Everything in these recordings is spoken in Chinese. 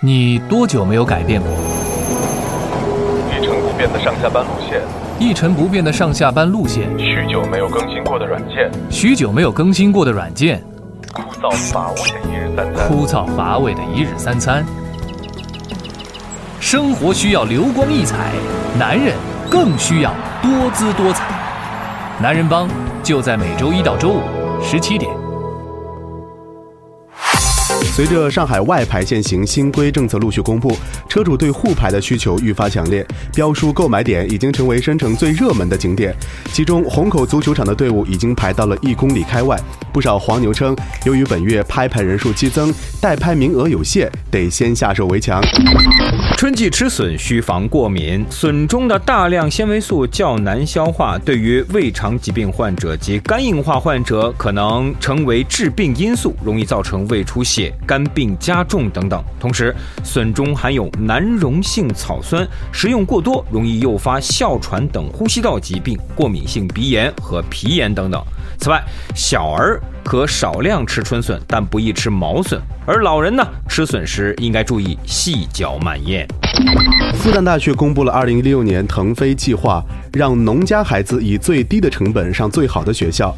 你多久没有改变过？一成不变的上下班路线，一成不变的上下班路线，许久没有更新过的软件，许久没有更新过的软件，枯燥乏味的一日三餐。枯燥乏味的一日三餐。生活需要流光溢彩，男人更需要多姿多彩。男人帮就在每周一到周五十七点。随着上海外牌限行新规政策陆续公布，车主对沪牌的需求愈发强烈，标书购买点已经成为深城最热门的景点。其中，虹口足球场的队伍已经排到了一公里开外。不少黄牛称，由于本月拍牌人数激增，代拍名额有限，得先下手为强。春季吃笋需防过敏，笋中的大量纤维素较难消化，对于胃肠疾病患者及肝硬化患者可能成为致病因素，容易造成胃出血、肝病加重等等。同时，笋中含有难溶性草酸，食用过多容易诱发哮喘等呼吸道疾病、过敏性鼻炎和皮炎等等。此外，小儿可少量吃春笋，但不宜吃毛笋。而老人呢，吃笋时应该注意细嚼慢咽。复旦大学公布了2016年腾飞计划，让农家孩子以最低的成本上最好的学校。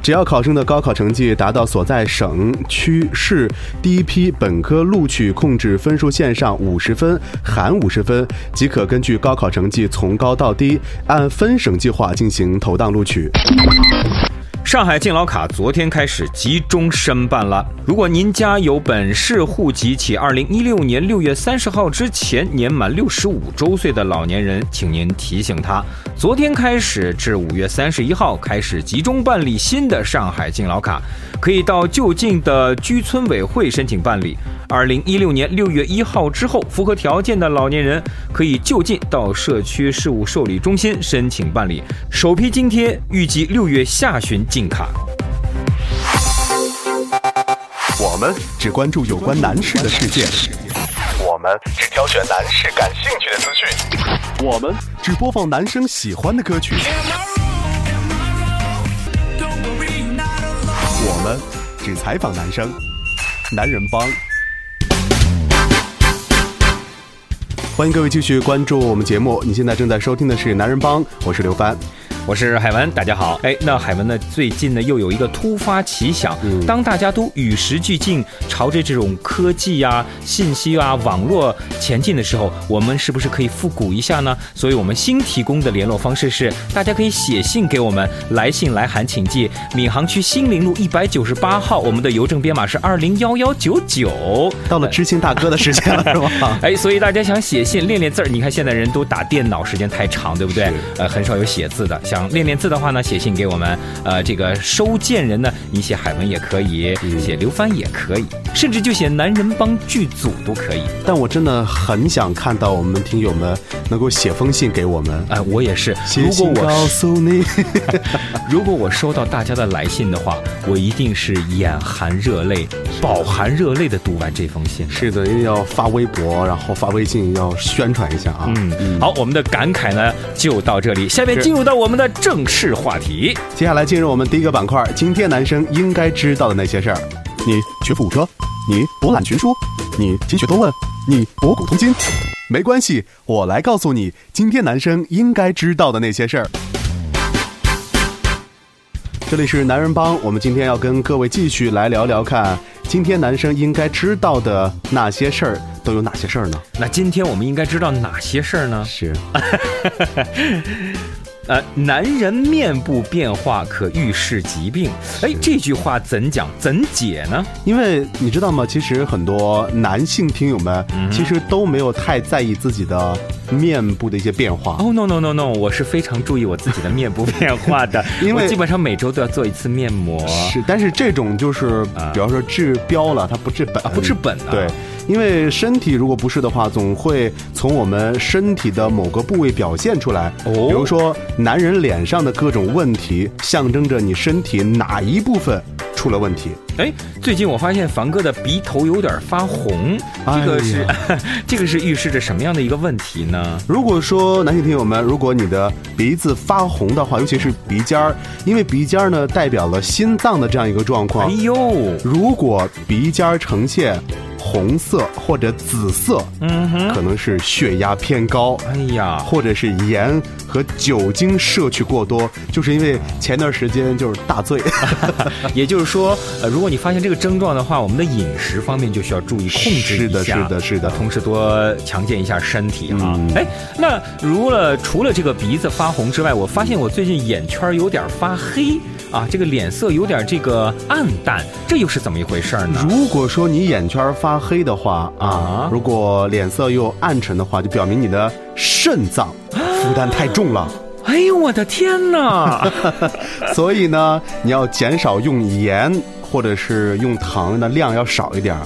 只要考生的高考成绩达到所在省、区、市第一批本科录取控制分数线上五十分含五十分，即可根据高考成绩从高到低，按分省计划进行投档录取。上海敬老卡昨天开始集中申办了。如果您家有本市户籍且二零一六年六月三十号之前年满六十五周岁的老年人，请您提醒他，昨天开始至五月三十一号开始集中办理新的上海敬老卡，可以到就近的居村委会申请办理。二零一六年六月一号之后符合条件的老年人，可以就近到社区事务受理中心申请办理。首批津贴预计六月下旬进卡。我们只关注有关男士的事件，我们只挑选男士感兴趣的资讯，我们只播放男生喜欢的歌曲，我们只采访男生。男人帮，欢迎各位继续关注我们节目。你现在正在收听的是男人帮，我是刘帆。我是海文，大家好。哎，那海文呢？最近呢又有一个突发奇想，当大家都与时俱进，朝着这种科技啊、信息啊、网络前进的时候，我们是不是可以复古一下呢？所以我们新提供的联络方式是，大家可以写信给我们，来信来函请寄闵行区新林路一百九十八号，我们的邮政编码是二零幺幺九九。到了知青大哥的时间了，是吧？哎，所以大家想写信练练字儿，你看现在人都打电脑时间太长，对不对？呃，很少有写字的。想练练字的话呢，写信给我们。呃，这个收件人呢，你写海文也可以，写刘帆也可以，甚至就写男人帮剧组都可以。但我真的很想看到我们听友们能够写封信给我们。哎，我也是。如果我告诉你 如果我收到大家的来信的话，我一定是眼含热泪、饱含热泪的读完这封信。是的，一定要发微博，然后发微信，要宣传一下啊。嗯，好，我们的感慨呢就到这里，下面进入到我们的正式话题。接下来进入我们第一个板块，今天男生应该知道的那些事儿。你学富五车，你博览群书，你勤学多问，你博古通今，没关系，我来告诉你今天男生应该知道的那些事儿。这里是男人帮，我们今天要跟各位继续来聊聊看，今天男生应该知道的那些事儿都有哪些事儿呢？那今天我们应该知道哪些事儿呢？是。呃，男人面部变化可预示疾病。哎，这句话怎讲怎解呢？因为你知道吗？其实很多男性听友们其实都没有太在意自己的面部的一些变化。哦，no no no no，我是非常注意我自己的面部变化的，因为基本上每周都要做一次面膜。是，但是这种就是，比方说治标了，它不治本，啊，不治本啊。对，因为身体如果不是的话，总会从我们身体的某个部位表现出来。哦，比如说男人脸上的各种问题，象征着你身体哪一部分出了问题。哎，最近我发现凡哥的鼻头有点发红，这个是、哎、这个是预示着什么样的一个问题呢？如果说男性听友们，如果你的鼻子发红的话，尤其是鼻尖儿，因为鼻尖儿呢代表了心脏的这样一个状况。哎呦，如果鼻尖儿呈现红色或者紫色，嗯哼，可能是血压偏高。哎呀，或者是盐和酒精摄取过多，就是因为前段时间就是大醉，也就是说，呃，如果你发现这个症状的话，我们的饮食方面就需要注意控制是的一下，是的是的呃同时多强健一下身体哈。嗯哎、那如了除了这个鼻子发红之外，我发现我最近眼圈有点发黑啊，这个脸色有点这个暗淡，这又是怎么一回事呢？如果说你眼圈发黑的话啊啊，如果脸色又暗沉的话，就表明你的肾脏 负担太重了。哎呦我的天哪！所以呢，你要减少用盐或者是用糖的量要少一点儿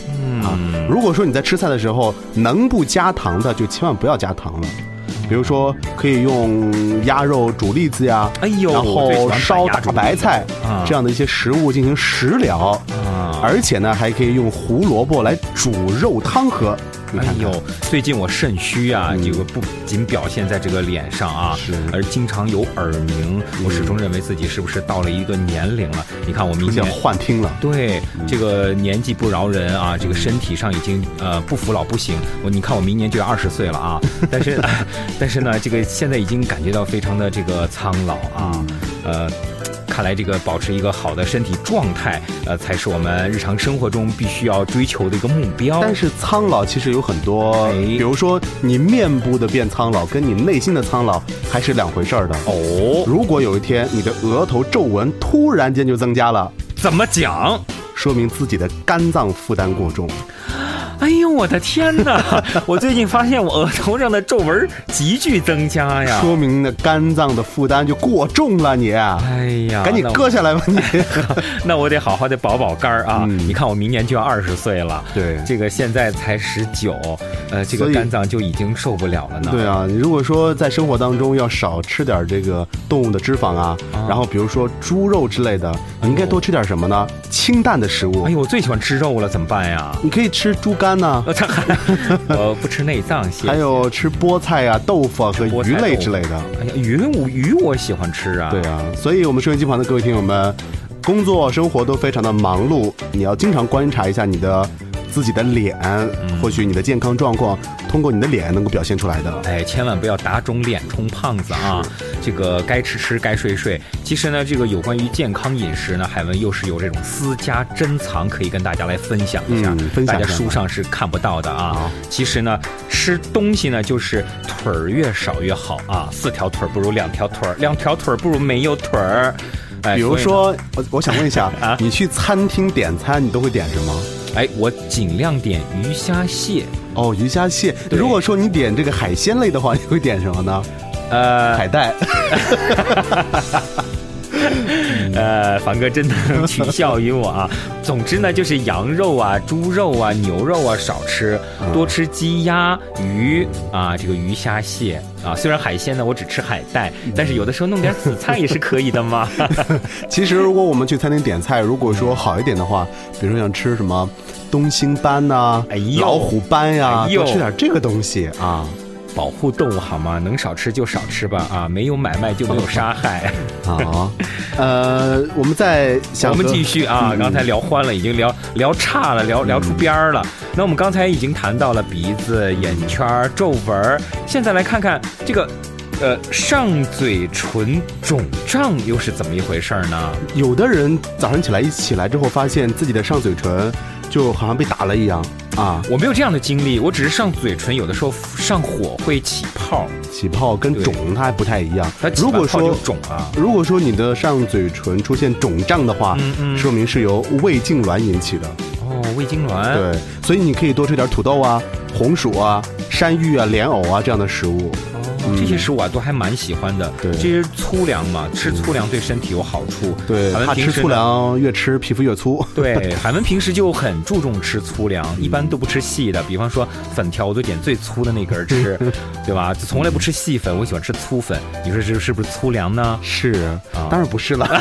啊。如果说你在吃菜的时候能不加糖的，就千万不要加糖了。比如说，可以用鸭肉煮栗子呀，哎呦然后烧大白菜啊这样的一些食物进行食疗，啊而且呢，还可以用胡萝卜来煮肉汤喝。你哎呦，最近我肾虚啊，嗯这个不仅表现在这个脸上啊而经常有耳鸣。我始终认为自己是不是到了一个年龄了？你看我明年。幻听了。对，这个年纪不饶人啊，这个身体上已经呃不服老不行。我你看我明年就要二十岁了啊，但是 但是呢，这个现在已经感觉到非常的这个苍老啊，嗯呃。看来这个保持一个好的身体状态，呃，才是我们日常生活中必须要追求的一个目标。但是苍老其实有很多，哎比如说你面部的变苍老，跟你内心的苍老还是两回事儿的。哦，如果有一天你的额头皱纹突然间就增加了，怎么讲？说明自己的肝脏负担过重。哎呦，我的天哪！我最近发现我额头上的皱纹急剧增加呀。说明那肝脏的负担就过重了你，哎呀，赶紧割下来吧你。那我得好好的保保肝儿啊！嗯你看我明年就要二十岁了，对这个现在才十九，呃，这个肝脏就已经受不了了呢。对啊，你如果说在生活当中要少吃点这个动物的脂肪啊，然后比如说猪肉之类的，你应该多吃点什么呢？清淡的食物。哎呦，我最喜欢吃肉了，怎么办呀？你可以吃猪肝呐、我操，我不吃内脏，谢谢。还有吃菠菜呀、豆腐啊和鱼类之类的。哎呀，鱼我鱼我喜欢吃啊。对啊，所以我们收音机旁的各位听友们，工作生活都非常的忙碌，你要经常观察一下你的自己的脸，嗯或许你的健康状况通过你的脸能够表现出来的。哎，千万不要打肿脸充胖子啊！这个该吃吃，该睡睡。其实呢，这个有关于健康饮食呢，海文又是有这种私家珍藏可以跟大家来分享一下，嗯分享大家书上是看不到的啊好。其实呢，吃东西呢，就是腿儿越少越好啊，四条腿儿不如两条腿儿，两条腿儿不如没有腿儿。哎，比如说，我我想问一下 啊，你去餐厅点餐，你都会点什么？哎，我尽量点鱼虾蟹，哦，鱼虾蟹。如果说你点这个海鲜类的话，你会点什么呢？呃海带。呃，凡哥真的取笑于我啊。总之呢，就是羊肉啊、猪肉啊、牛肉啊少吃，多吃鸡鸭鱼啊，这个鱼虾蟹啊。虽然海鲜呢，我只吃海带，但是有的时候弄点紫菜也是可以的嘛。其实，如果我们去餐厅点菜，如果说好一点的话，比如说想吃什么东星斑呐、哎呦老虎斑呀、多吃点这个东西啊。保护动物好吗？能少吃就少吃吧啊，没有买卖就没有杀害。好，呃，我们再想我们继续啊，嗯刚才聊欢了，已经聊聊差了，聊聊出边儿了。那我们刚才已经谈到了鼻子、眼圈儿、皱纹，现在来看看这个。呃，上嘴唇肿胀又是怎么一回事儿呢？有的人早上起来一起来之后，发现自己的上嘴唇就好像被打了一样啊，我没有这样的经历，我只是上嘴唇有的时候上火会起泡，起泡跟肿它还不太一样它。如果说肿啊。如果说你的上嘴唇出现肿胀的话，嗯嗯说明是由胃痉挛引起的。哦，胃痉挛。对，所以你可以多吃点土豆啊、红薯啊、山芋啊、莲藕啊这样的食物。哦，这些食物啊都还蛮喜欢的。对这些粗粮嘛，吃粗粮对身体有好处。对，海文怕吃粗平时呢粮越吃皮肤越粗。对，海文平时就很注重吃粗粮，嗯一般都不吃细的。比方说粉条，我都点最粗的那根儿吃，对吧？就从来不吃细粉，我喜欢吃粗粉。你说这是不是粗粮呢？是，啊当然不是了。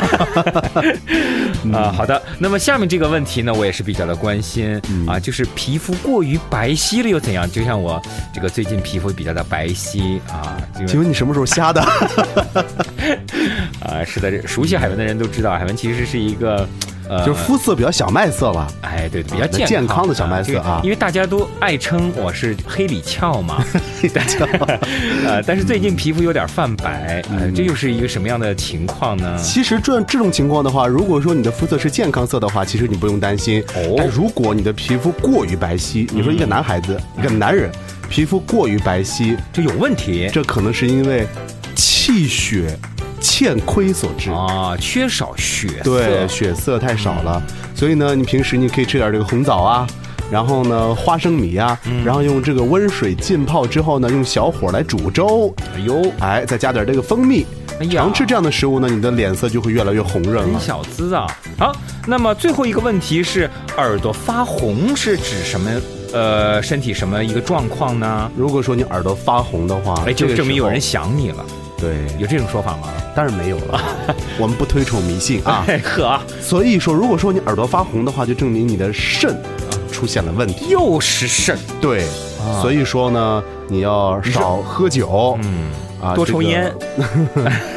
啊，好的。那么下面这个问题呢，我也是比较的关心、嗯啊，就是皮肤过于白皙了又怎样？就像我这个最近皮肤比较的白皙啊，请问你什么时候瞎的？啊，是的，熟悉海文的人都知道，海文其实是一个呃就是肤色比较小麦色吧。哎，对，比较啊健健康的小麦色啊因为大家都爱称我是黑里翘嘛，呃，但是最近皮肤有点泛白，呃，嗯这又是一个什么样的情况呢？其实这这种情况的话，如果说你的肤色是健康色的话，其实你不用担心。哦但如果你的皮肤过于白皙，你说一个男孩子，一个男人，皮肤过于白皙，这有问题这可能是因为气血欠亏所致。啊，缺少血色，对，血色太少了，所以呢，你平时你可以吃点这个红枣啊，然后呢花生米啊，嗯然后用这个温水浸泡之后呢，用小火来煮粥，哎呦，哎，再加点这个蜂蜜，哎呀常吃这样的食物呢，你的脸色就会越来越红润真了。小资啊！好，那么最后一个问题是，耳朵发红是指什么？呃，身体什么一个状况呢？如果说你耳朵发红的话，哎，就证明有人想你了，对，有这种说法吗？当然没有了，我们不推崇迷信啊。哎呵啊，所以说，如果说你耳朵发红的话，就证明你的肾啊出现了问题。又是肾，对，啊。所以说呢，你要少喝酒，嗯，啊，多抽烟，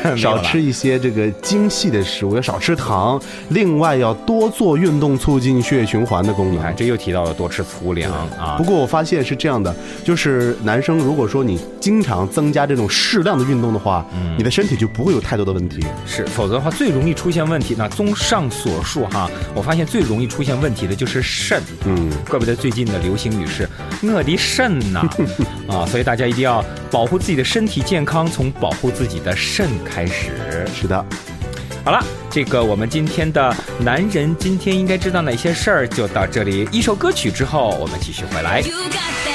这 个少吃一些这个精细的食物，要少吃糖。另外，要多做运动，促进血液循环的功能。看这又提到了多吃粗粮啊不。过我发现是这样的，就是男生如果说你经常增加这种适量的运动的话，嗯你的身体就不会有太多的问题。是，否则的话最容易出现问题。那综上所述哈，我发现最容易出现问题的就是肾。嗯，怪不得最近的流行语是“我的肾呐” 啊，所以大家一定要保护自己的身体健康，从保护自己的肾开始。是的，好了，这个我们今天的男人今天应该知道哪些事儿就到这里。一首歌曲之后，我们继续回来。You got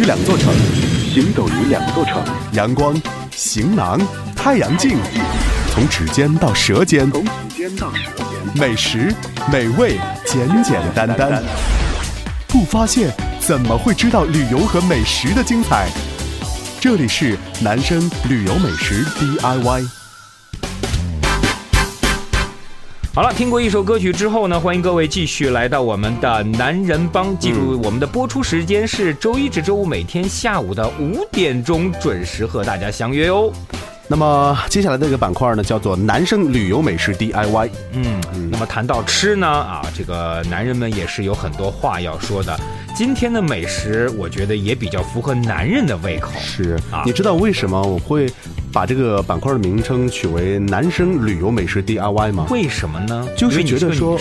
于两座城，行走于两座城，阳光、行囊、太阳镜，从指尖到舌尖，从指尖到舌尖，美食、美味，简简单单。不发现怎么会知道旅游和美食的精彩？这里是男生旅游美食 DIY。好了，听过一首歌曲之后呢，欢迎各位继续来到我们的男人帮。记住，我们的播出时间是周一至周五每天下午的五点钟准时和大家相约哦。那么接下来的这个板块呢，叫做男生旅游美食 DIY。嗯，那么谈到吃呢，啊，这个男人们也是有很多话要说的。今天的美食，我觉得也比较符合男人的胃口。是啊你知道为什么我会把这个板块的名称取为男生旅游美食 DIY 吗？为什么呢？就是觉得说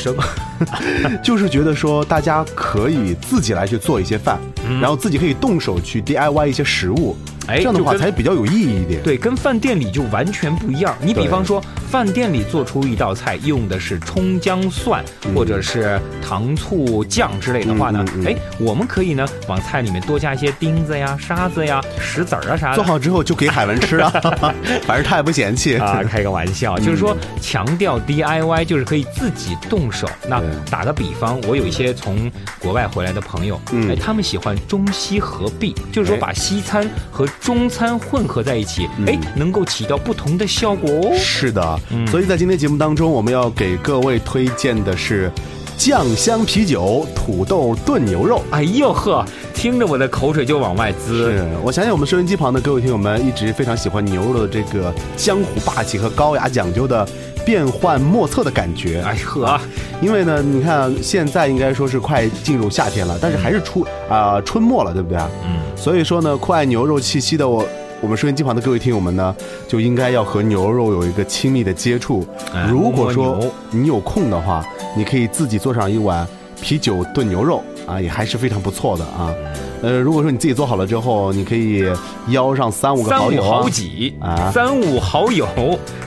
就是觉得说大家可以自己来去做一些饭，然后自己可以动手去 DIY 一些食物，嗯哎这样的话才比较有意义一点。对，跟饭店里就完全不一样。你比方说，饭店里做出一道菜用的是葱姜蒜，或者是糖醋酱之类的话呢，哎，我们可以呢往菜里面多加一些钉子呀、沙子呀、石子儿啊啥的。做好之后就给海文吃啊，反正他也不嫌弃啊，开个玩笑，就是说强调 DIY，就是可以自己动手。那打个比方，我有一些从国外回来的朋友，嗯哎，他们喜欢中西合璧，就是说哎把西餐和中餐混合在一起，哎，能够起到不同的效果哦。是的，嗯所以在今天节目当中，我们要给各位推荐的是酱香啤酒、土豆炖牛肉。哎呦呵，听着我的口水就往外滋。是我想想，我们收音机旁的各位听友们一直非常喜欢牛肉的这个江湖霸气和高雅讲究的变幻莫测的感觉。哎呵，因为呢，你看现在应该说是快进入夏天了，但是还是初啊、春末了，对不对啊？嗯，所以说呢，酷爱牛肉气息的我。我们收音机旁的各位听友们呢，就应该要和牛肉有一个亲密的接触。哎如果说你有空的话，你可以自己做上一碗啤酒炖牛肉啊，也还是非常不错的啊。呃，如果说你自己做好了之后，你可以邀上三五个好友啊好几啊三五好友，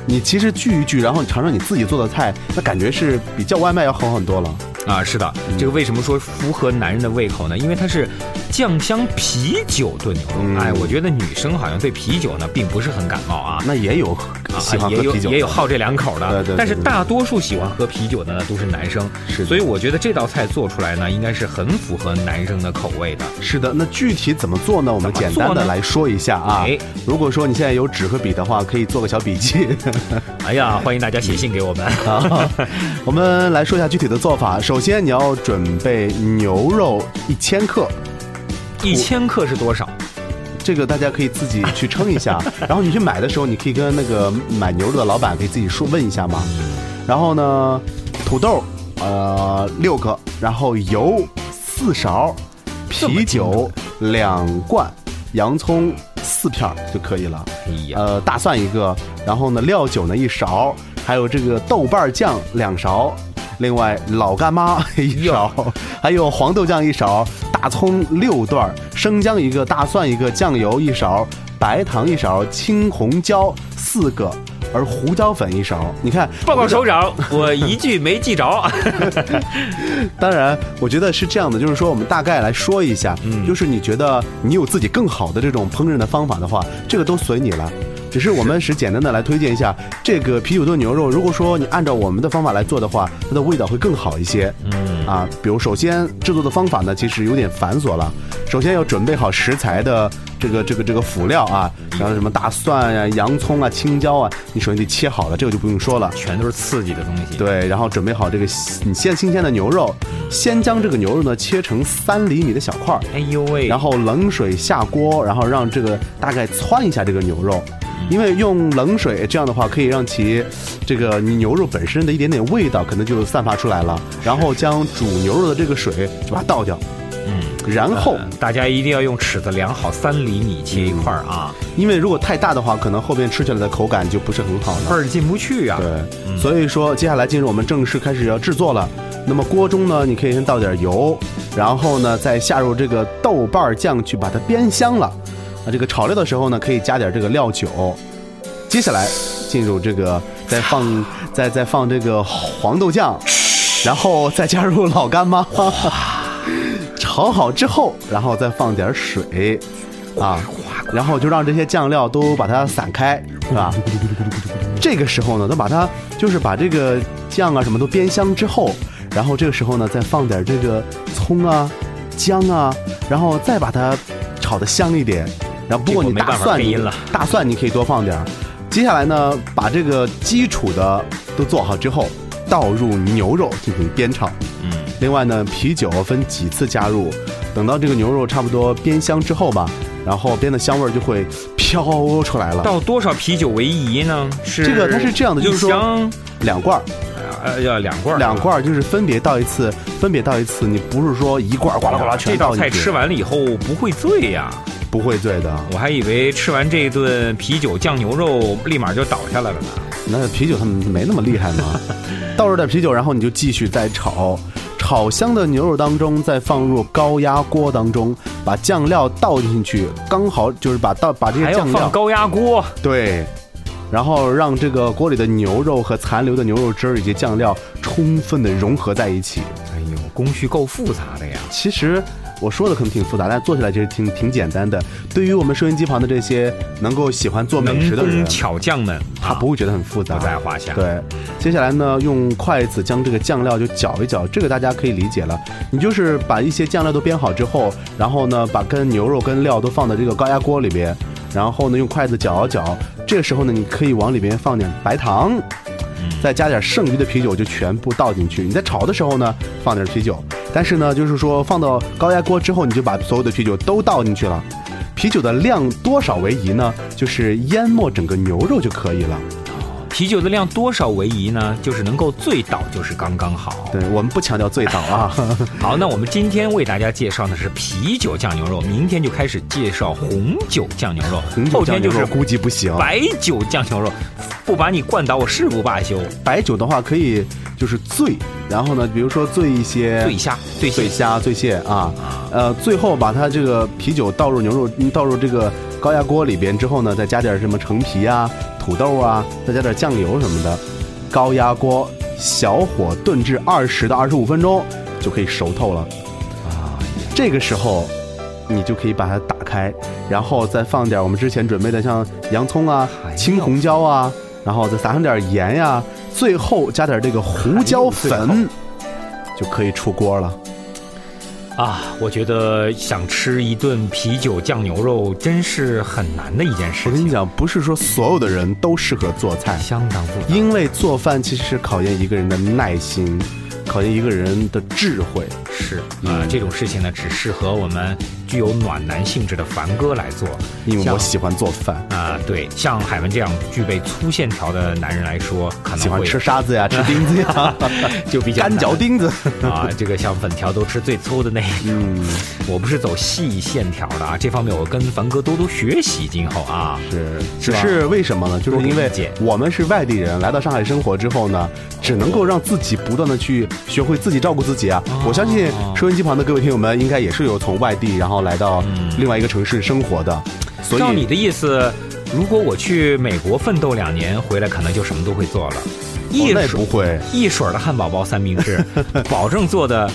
你其实聚一聚，然后你尝尝你自己做的菜，那感觉是比叫外卖要好很多了。啊，是的，这个为什么说符合男人的胃口呢？因为它是酱香啤酒炖牛肉。嗯哎，我觉得女生好像对啤酒呢并不是很感冒啊。那也有啊喜欢也有喝啤酒的，也有好这两口的，对对对但是大多数喜欢喝啤酒的呢都是男生，是的所以我觉得这道菜做出来呢，应该是很符合男生的口味的。是的，那具体怎么做呢？我们简单的来说一下啊哎。如果说你现在有纸和笔的话，可以做个小笔记。哎呀，欢迎大家写信给我们。啊，我们来说一下具体的做法。首先，你要准备牛肉一千克，一千克是多少？这个大家可以自己去称一下。然后你去买的时候，你可以跟那个买牛肉的老板可以自己说问一下嘛。然后呢，土豆呃六个，然后油四勺，啤酒两罐，洋葱四片儿就可以了。哎呀，呃，大蒜一个，然后呢，料酒呢一勺，还有这个豆瓣酱两勺，另外老干妈 一勺，还有黄豆酱一勺，大葱六段儿，生姜一个，大蒜一个，酱油一勺，白糖一勺，青红椒四个。而胡椒粉一勺，你看，报告首长，我一句没记着。当然，我觉得是这样的，就是说我们大概来说一下，嗯就是你觉得你有自己更好的这种烹饪的方法的话，这个都随你了。只是我们是简单的来推荐一下这个啤酒炖牛肉。如果说你按照我们的方法来做的话，它的味道会更好一些。嗯，啊，比如首先制作的方法呢，其实有点繁琐了。首先要准备好食材的这个这个这个辅料啊，然后什么大蒜呀、洋葱啊、青椒啊，你首先得切好了，这个就不用说了。全都是刺激的东西。，对，然后准备好这个你鲜新鲜的牛肉，先将这个牛肉呢切成三厘米的小块儿，哎呦喂，然后冷水下锅，然后让这个大概汆一下这个牛肉，因为用冷水这样的话可以让其这个你牛肉本身的一点点味道可能就散发出来了，然后将煮牛肉的这个水就把它倒掉，嗯，然后呃大家一定要用尺子量好三厘米切一块儿啊，因为如果太大的话，可能后边吃起来的口感就不是很好了。味儿进不去啊。对，所以说接下来进入我们正式开始要制作了。那么锅中呢，你可以先倒点油，然后呢再下入这个豆瓣酱去把它煸香了。啊，这个炒料的时候呢，可以加点这个料酒。接下来进入这个再放再再放这个黄豆酱，然后再加入老干妈。炒好之后，然后再放点水，啊，然后就让这些酱料都把它散开，是吧？这个时候呢，都把它就是把这个酱啊什么都煸香之后，然后这个时候呢，再放点这个葱啊、姜啊，然后再把它炒的香一点。然后不过你大蒜大蒜你可以多放点儿。接下来呢，把这个基础的都做好之后，倒入牛肉进行煸炒。嗯，另外呢，啤酒分几次加入，等到这个牛肉差不多煸香之后吧，然后煸的香味儿就会飘出来了。倒多少啤酒为宜呢？是这个它是这样的就是说两罐儿，呃要两罐儿，两罐儿就是分别倒一次，分别倒一次，你不是说一罐儿呱啦呱啦全倒进去，这道菜吃完了以后不会醉呀、不会醉的。我还以为吃完这一顿啤酒酱牛肉立马就倒下来了呢。那啤酒他们没那么厉害吗，倒入点啤酒，然后你就继续再炒。炒香的牛肉当中，再放入高压锅当中，把酱料倒进去，刚好就是把倒把这些酱料放高压锅，对，然后让这个锅里的牛肉和残留的牛肉汁儿以及酱料充分的融合在一起。哎呦，工序够复杂的呀。其实我说的可能挺复杂，但做起来其实挺挺简单的。对于我们收音机旁的这些能够喜欢做美食的人工，巧匠们，他不会觉得很复杂，不在话下。对，接下来呢，用筷子将这个酱料就搅一搅，这个大家可以理解了。你就是把一些酱料都煸好之后，然后呢，把跟牛肉跟料都放到这个高压锅里边，然后呢，用筷子搅一搅。这个时候呢，你可以往里边放点白糖，再加点剩余的啤酒，就全部倒进去。你在炒的时候呢，放点啤酒，但是呢，就是说放到高压锅之后，你就把所有的啤酒都倒进去了。啤酒的量多少为宜呢？就是淹没整个牛肉就可以了。啤酒的量多少为宜呢？就是能够醉倒，就是刚刚好。对我们不强调醉倒啊。好，那我们今天为大家介绍的是啤酒酱牛肉，明天就开始介绍红酒酱牛肉，红酒后天就是酱牛肉估计不行。白酒酱牛肉，不把你灌倒，我誓不罢休。白酒的话可以就是醉，然后呢，比如说醉一些醉虾，醉虾、醉蟹啊，呃，最后把它这个啤酒倒入牛肉，嗯倒入这个高压锅里边之后呢，再加点什么陈皮啊、土豆啊，再加点酱油什么的，高压锅小火炖至二十到二十五分钟，就可以熟透了。啊，这个时候，你就可以把它打开，然后再放点我们之前准备的像洋葱啊青红椒啊，然后再撒上点盐呀、最后加点这个胡椒粉，就可以出锅了。啊，我觉得想吃一顿啤酒酱牛肉真是很难的一件事情，我跟你讲，不是说所有的人都适合做菜，相当复杂。因为做饭其实是考验一个人的耐心，考验一个人的智慧。是啊、这种事情呢，只适合我们具有暖男性质的凡哥来做。因为我喜欢做饭，啊、对，像海文这样具备粗线条的男人来说，可能会喜欢吃沙子呀，吃钉子呀，就比较干嚼钉子。啊。这个像粉条都吃最粗的那一种，嗯，我不是走细线条的啊，这方面我跟凡哥多多学习，今后啊。是，只是为什么呢？就是因为我们是外地人，来到上海生活之后呢，只能够让自己不断的去学会自己照顾自己啊。我相信收音机旁的各位听友们，应该也是有从外地然后来到另外一个城市生活的，所以照你的意思，如果我去美国奋斗两年，回来可能就什么都会做了。哦一不会。一水儿的汉堡包三明治，保证做的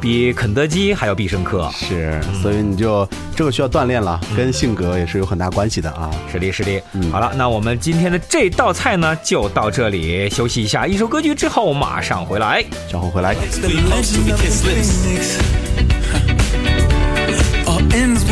比肯德基还要必胜客。是，所以你就这个需要锻炼了，跟性格也是有很大关系的啊。是的，是的。嗯好了，那我们今天的这道菜呢，就到这里，休息一下，一首歌曲之后马上回来。稍后回来。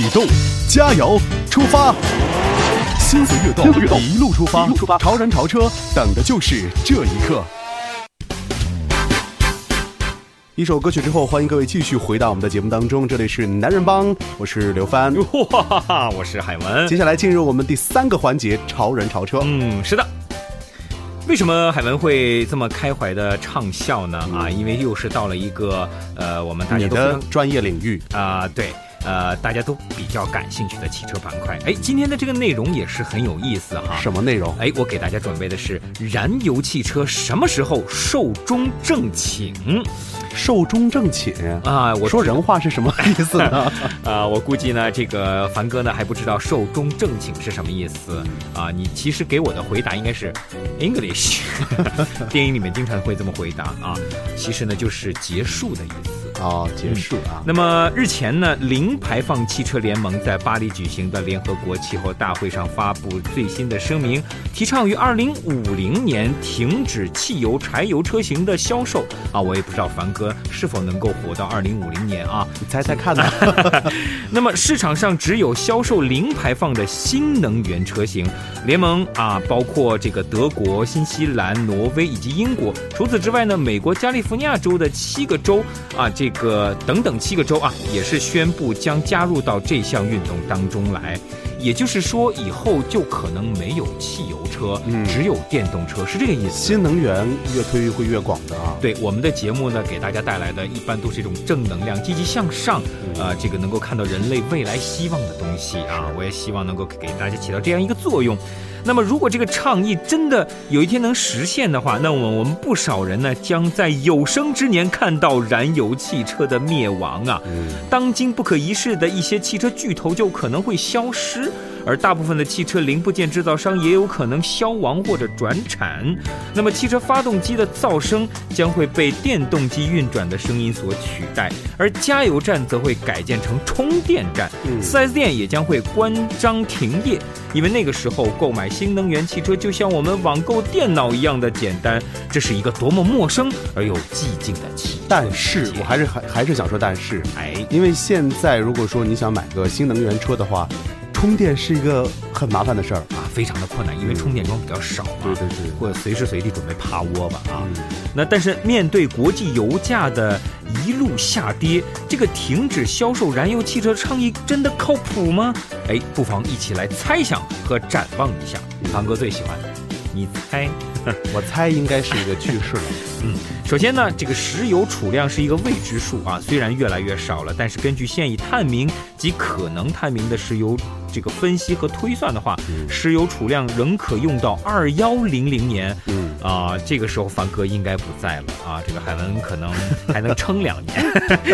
启动，加油，出发！心随悦动，一路出发，出发！潮人潮车，等的就是这一刻。一首歌曲之后，欢迎各位继续回到我们的节目当中，这里是男人帮，我是刘帆。我是海文。接下来进入我们第三个环节——潮人潮车。嗯，是的。为什么海文会这么开怀的畅笑呢？啊，因为又是到了一个呃，我们大你家都非常的专业领域，啊、对，呃，大家都比较感兴趣的汽车板块。哎，今天的这个内容也是很有意思哈。什么内容？哎，我给大家准备的是燃油汽车什么时候寿终正寝寿终正寝啊？我说人话是什么意思呢？啊、我估计呢，这个凡哥呢还不知道寿终正寝是什么意思啊。你其实给我的回答应该是 English，电影里面经常会这么回答啊。其实呢就是结束的意思。哦，结束啊。那么日前呢，零排放汽车联盟在巴黎举行的联合国气候大会上发布最新的声明，提倡于二零五零年停止汽油、柴油车型的销售啊。我也不知道凡哥是否能够活到二零五零年啊。你猜猜看呢？那么市场上只有销售零排放的新能源车型。联盟啊，包括这个德国、新西兰、挪威以及英国。除此之外呢，美国加利福尼亚州的七个州啊，这个等等七个州啊，也是宣布将加入到这项运动当中来。也就是说，以后就可能没有汽油车，嗯只有电动车，是这个意思。新能源越推会越广的啊。对我们的节目呢，给大家带来的一般都是一种正能量、积极向上，呃，这个能够看到人类未来希望的东西啊。我也希望能够给大家起到这样一个作用。那么，如果这个倡议真的有一天能实现的话，那么我们不少人呢，将在有生之年看到燃油汽车的灭亡啊。当今不可一世的一些汽车巨头就可能会消失，而大部分的汽车零部件制造商也有可能消亡或者转产。那么，汽车发动机的噪声将会被电动机运转的声音所取代，而加油站则会改建成充电站，嗯 4S 店也将会关张停业，因为那个时候购买新能源汽车就像我们网购电脑一样的简单。这是一个多么陌生而又寂静的汽车但是我还是还还是想说，但是，哎，因为现在如果说你想买个新能源车的话，充电是一个很麻烦的事儿。啊，非常的困难，因为充电桩比较少嘛，对对对或者随时随地准备趴窝吧啊。嗯那但是面对国际油价的一路下跌，这个停止销售燃油汽车倡议真的靠谱吗？哎，不妨一起来猜想和展望一下。堂哥最喜欢，你猜。我猜应该是一个句式了。首先呢，这个石油储量是一个未知数啊，虽然越来越少了，但是根据现已探明及可能探明的石油这个分析和推算的话，石油储量仍可用到二幺零零年。嗯，啊，这个时候凡哥应该不在了啊，这个海文可能 还能撑两年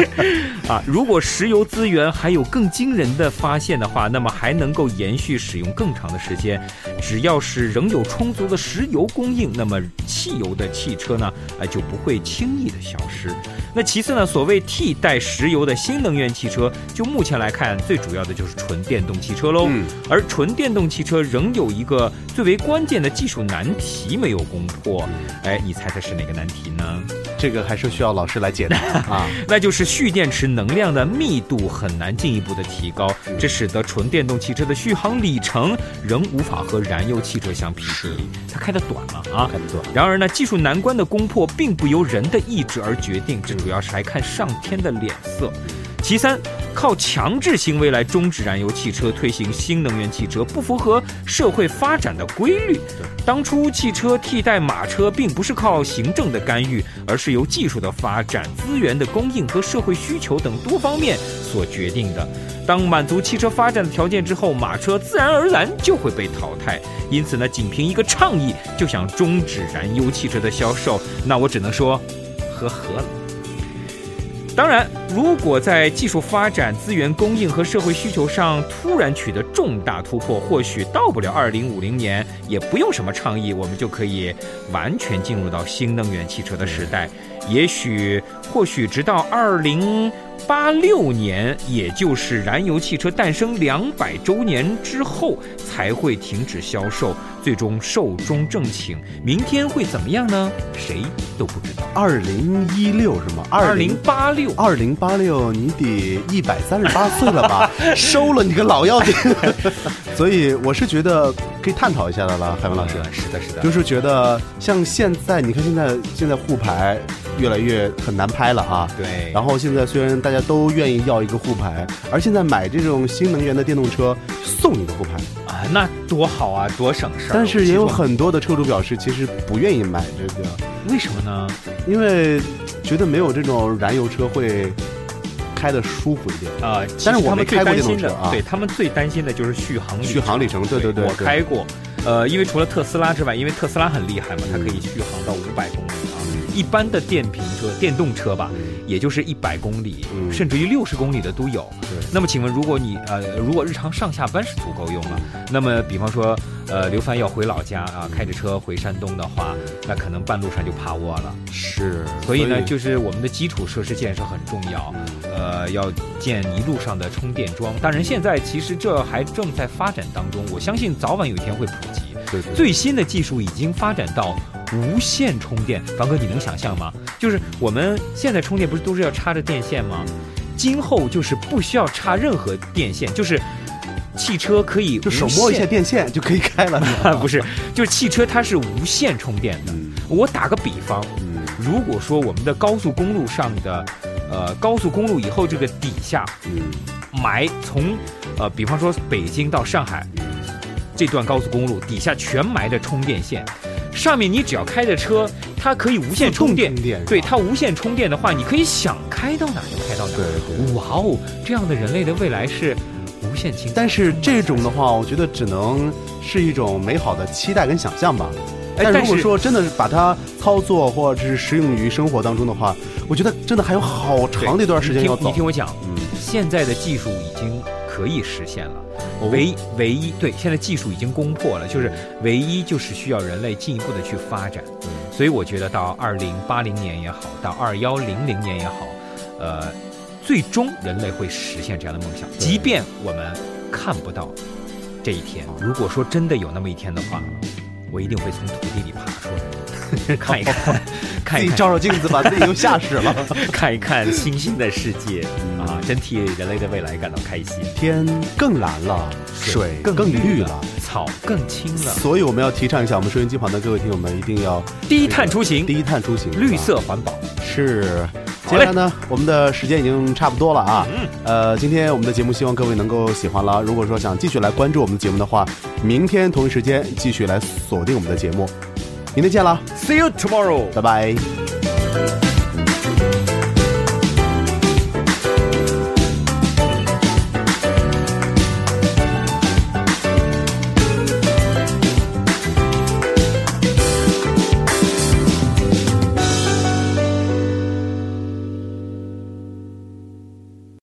啊。如果石油资源还有更惊人的发现的话，那么还能够延续使用更长的时间。只要是仍有充足的石油供应，那么汽油的汽车呢，哎就不会轻易地消失。那其次呢，所谓替代石油的新能源汽车，就目前来看，最主要的就是纯电动汽车喽。嗯而纯电动汽车仍有一个最为关键的技术难题没有攻破。哎，你猜猜是哪个难题呢？这个还是需要老师来解答 啊。那就是蓄电池能量的密度很难进一步的提高，这使得纯电动汽车的续航里程仍无法和燃油汽车相匹敌，它开的短了啊。开的短然而呢，技术难关的攻破并不由人的意志而决定，这主要是还看上天的脸色。其三，靠强制行为来终止燃油汽车，推行新能源汽车，不符合社会发展的规律。当初汽车替代马车，并不是靠行政的干预，而是由技术的发展、资源的供应和社会需求等多方面所决定的。当满足汽车发展的条件之后，马车自然而然就会被淘汰。因此呢，仅凭一个倡议就想终止燃油汽车的销售，那我只能说，呵呵了。当然，如果在技术发展、资源供应和社会需求上突然取得重大突破，或许到不了二零五零年，也不用什么倡议，我们就可以完全进入到新能源汽车的时代。也许，或许直到二零八六年，也就是燃油汽车诞生两百周年之后，才会停止销售，最终寿终正寝。明天会怎么样呢？谁都不知道。二零一六是吗？二零八六。二零八六，你得一百三十八岁了吧？收了你个老妖精！所以我是觉得可以探讨一下的了，海文老师。是的，是的，就是觉得像现在，你看现在现在沪牌越来越很难拍了啊。对。然后现在虽然大家都愿意要一个沪牌，而现在买这种新能源的电动车送一个沪牌，啊，那多好啊，多省事儿。但是也有很多的车主表示，其实不愿意买这个，为什么呢？因为觉得没有这种燃油车会开的舒服一点。啊、但是我没开过担心的，电动车啊对他们最担心的就是续航里续航里程对对对我开过，呃，因为除了特斯拉之外，因为特斯拉很厉害嘛，它可以续航到五百公里啊。一般的电瓶车、电动车吧，也就是一百公里，嗯甚至于六十公里的都有。那么请问，如果你呃，如果日常上下班是足够用了，那么比方说，呃，刘帆要回老家啊，开着车回山东的话，那可能半路上就趴窝了。是，所以呢，就是我们的基础设施建设很重要，呃，要建一路上的充电桩。当然，现在其实这还正在发展当中，我相信早晚有一天会普及。对对最新的技术已经发展到无线充电，凡哥，你能想象吗？就是我们现在充电不是都是要插着电线吗？今后就是不需要插任何电线，就是汽车可以就手摸一下电线就可以开了。不是，就是汽车它是无线充电的。嗯我打个比方，嗯如果说我们的高速公路上的，呃，高速公路以后这个底下嗯埋从，呃，比方说北京到上海这段高速公路底下全埋着充电线，上面你只要开着车，它可以无线充电。充电对，它无线充电的话，你可以想开到哪就开到哪。对对。哇哦，这样的人类的未来是无限清。但是这种的话，我觉得只能是一种美好的期待跟想象吧。但如果说真的是把它操作或者是适用于生活当中的话，我觉得真的还有好长的一段时间要走你听你。听我讲，嗯，现在的技术已经可以实现了。哦唯唯一对，现在技术已经攻破了，就是唯一就是需要人类进一步的去发展。所以我觉得到二零八零年也好，到二幺零零年也好，呃，最终人类会实现这样的梦想，即便我们看不到这一天。如果说真的有那么一天的话，我一定会从土地里爬出来，看一看，看一看，自己照照镜子，把自己又吓死了。看一看新兴的世界啊，真替人类的未来感到开心。天更蓝了，水更绿了。草更青了。所以我们要提倡一下，我们收音机旁的各位听友们一定要低碳出行，低碳出行，绿色环保。是。接下来呢，我们的时间已经差不多了啊。嗯呃，今天我们的节目希望各位能够喜欢了。如果说想继续来关注我们的节目的话，明天同一时间继续来锁定我们的节目。明天见了，See you tomorrow。拜拜。